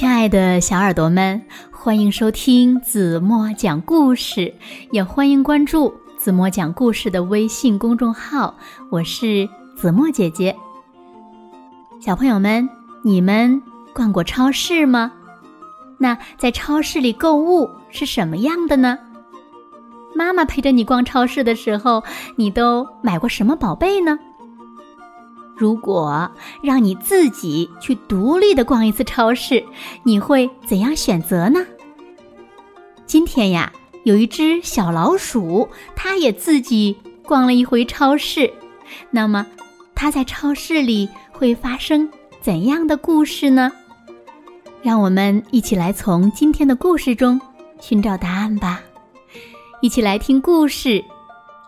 亲爱的小耳朵们，欢迎收听子墨讲故事，也欢迎关注子墨讲故事的微信公众号。我是子墨姐姐。小朋友们，你们逛过超市吗？那在超市里购物是什么样的呢？妈妈陪着你逛超市的时候，你都买过什么宝贝呢？如果让你自己去独立的逛一次超市，你会怎样选择呢？今天呀，有一只小老鼠，它也自己逛了一回超市。那么，它在超市里会发生怎样的故事呢？让我们一起来从今天的故事中寻找答案吧。一起来听故事：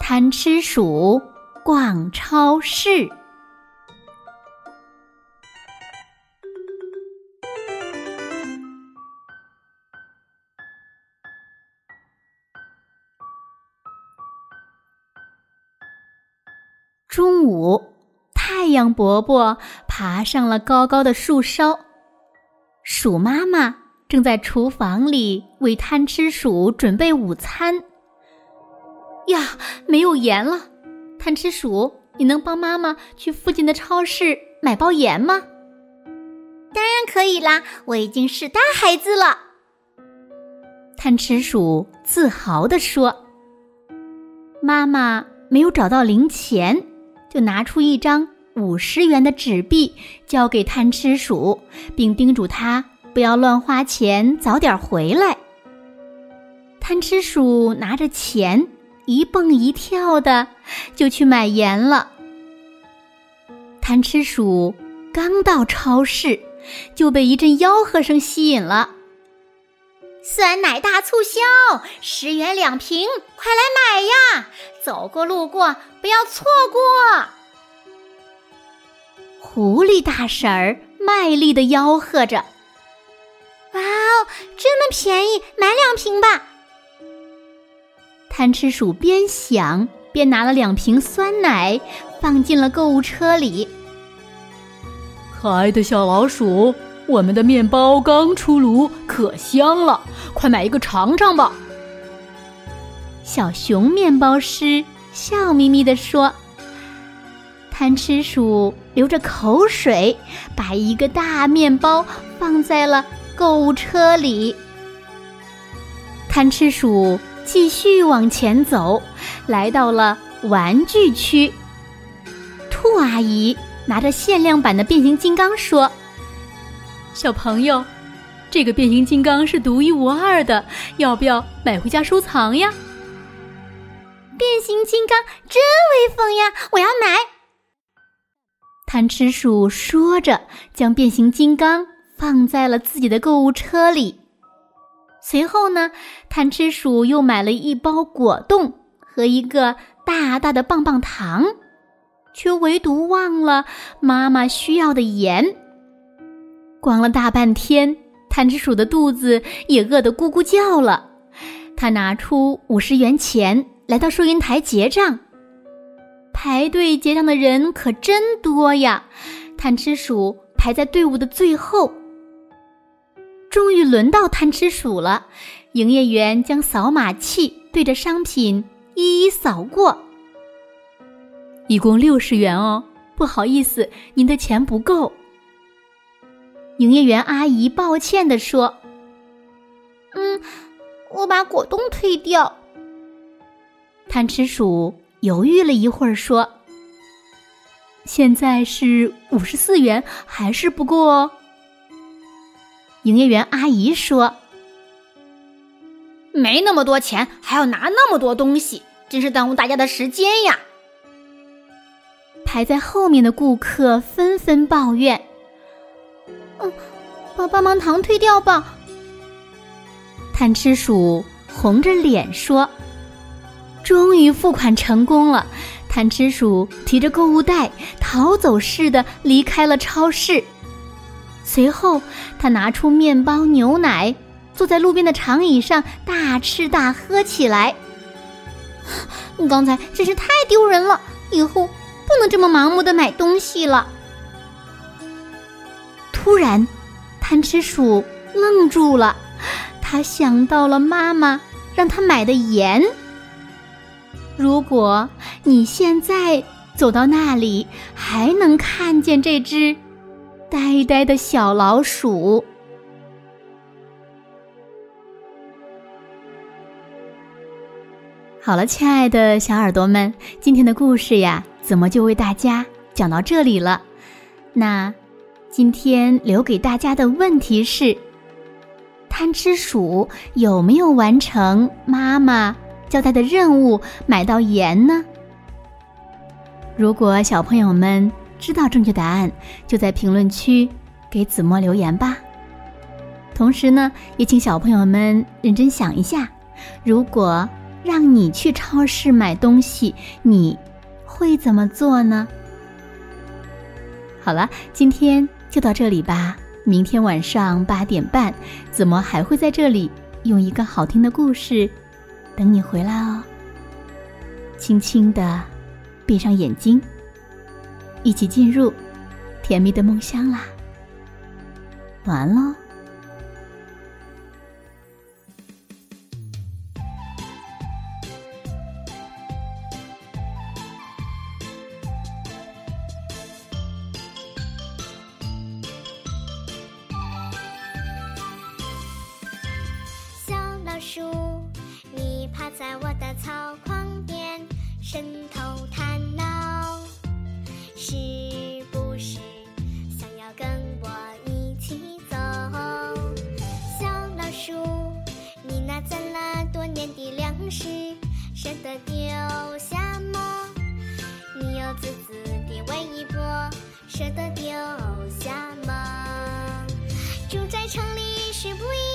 贪吃鼠逛超市。中午，太阳伯伯爬上了高高的树梢，鼠妈妈正在厨房里为贪吃鼠准备午餐。呀，没有盐了！贪吃鼠，你能帮妈妈去附近的超市买包盐吗？当然可以啦，我已经是大孩子了。贪吃鼠自豪地说：“妈妈没有找到零钱。”就拿出一张五十元的纸币，交给贪吃鼠，并叮嘱他不要乱花钱，早点回来。贪吃鼠拿着钱，一蹦一跳的就去买盐了。贪吃鼠刚到超市，就被一阵吆喝声吸引了：“酸奶大促销，十元两瓶，快来买呀！走过路过不要错过。”狐狸大婶儿卖力的吆喝着：“哇哦，这么便宜，买两瓶吧！”贪吃鼠边想边拿了两瓶酸奶，放进了购物车里。可爱的小老鼠，我们的面包刚出炉，可香了，快买一个尝尝吧！小熊面包师笑眯眯地说。贪吃鼠流着口水，把一个大面包放在了购物车里。贪吃鼠继续往前走，来到了玩具区。兔阿姨拿着限量版的变形金刚说：“小朋友，这个变形金刚是独一无二的，要不要买回家收藏呀？”变形金刚真威风呀！我要买。贪吃鼠说着，将变形金刚放在了自己的购物车里。随后呢，贪吃鼠又买了一包果冻和一个大大的棒棒糖，却唯独忘了妈妈需要的盐。逛了大半天，贪吃鼠的肚子也饿得咕咕叫了。他拿出五十元钱，来到收银台结账。排队结账的人可真多呀！贪吃鼠排在队伍的最后。终于轮到贪吃鼠了，营业员将扫码器对着商品一一扫过。一共六十元哦，不好意思，您的钱不够。营业员阿姨抱歉地说：“嗯，我把果冻退掉。”贪吃鼠。犹豫了一会儿，说：“现在是五十四元，还是不够哦。”营业员阿姨说：“没那么多钱，还要拿那么多东西，真是耽误大家的时间呀！”排在后面的顾客纷纷抱怨：“嗯，把棒棒糖退掉吧。”贪吃鼠红着脸说。终于付款成功了，贪吃鼠提着购物袋逃走似的离开了超市。随后，他拿出面包、牛奶，坐在路边的长椅上大吃大喝起来。刚才真是太丢人了，以后不能这么盲目的买东西了。突然，贪吃鼠愣住了，他想到了妈妈让他买的盐。如果你现在走到那里，还能看见这只呆呆的小老鼠。好了，亲爱的小耳朵们，今天的故事呀，怎么就为大家讲到这里了？那今天留给大家的问题是：贪吃鼠有没有完成妈妈交代的任务，买到盐呢？如果小朋友们知道正确答案，就在评论区给子墨留言吧。同时呢，也请小朋友们认真想一下，如果。让你去超市买东西，你会怎么做呢？好了，今天就到这里吧。明天晚上八点半，子墨还会在这里用一个好听的故事等你回来哦。轻轻的闭上眼睛，一起进入甜蜜的梦乡啦。晚安喽。在我的草筐边，伸头探脑，是不是想要跟我一起走？小老鼠，你那攒了多年的粮食，舍得丢下吗？你有自私的微波，舍得丢下吗？住在城里是不一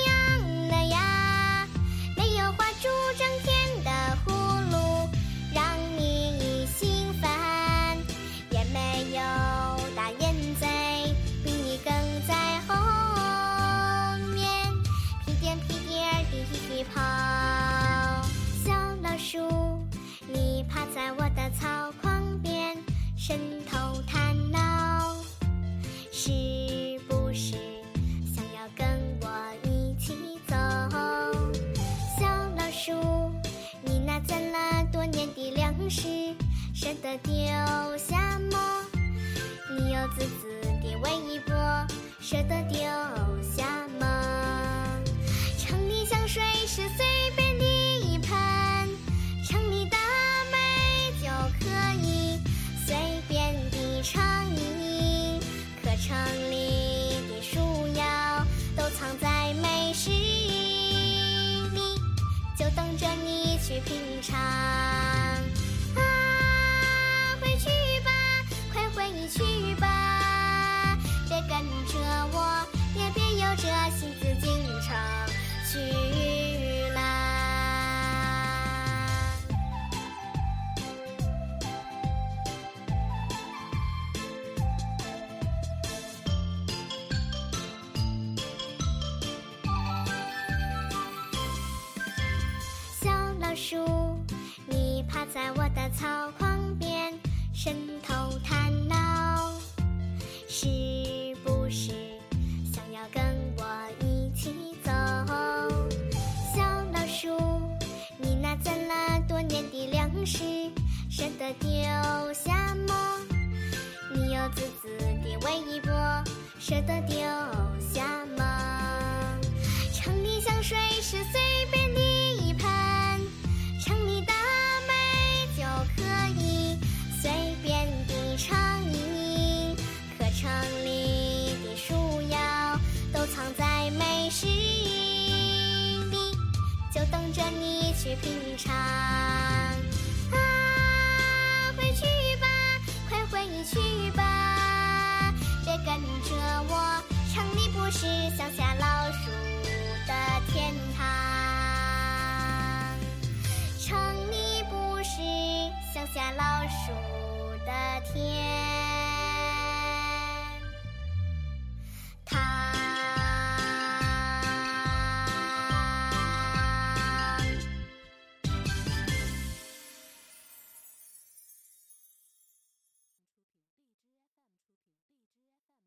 等着你去品尝。啊回去吧快回去吧。别跟着我也别有着心思进城去在我的草筐边，伸头探脑，是不是想要跟我一起走？小老鼠，你那攒了多年的粮食，舍得丢下吗？你有自私的微波，舍得丢下吗？场。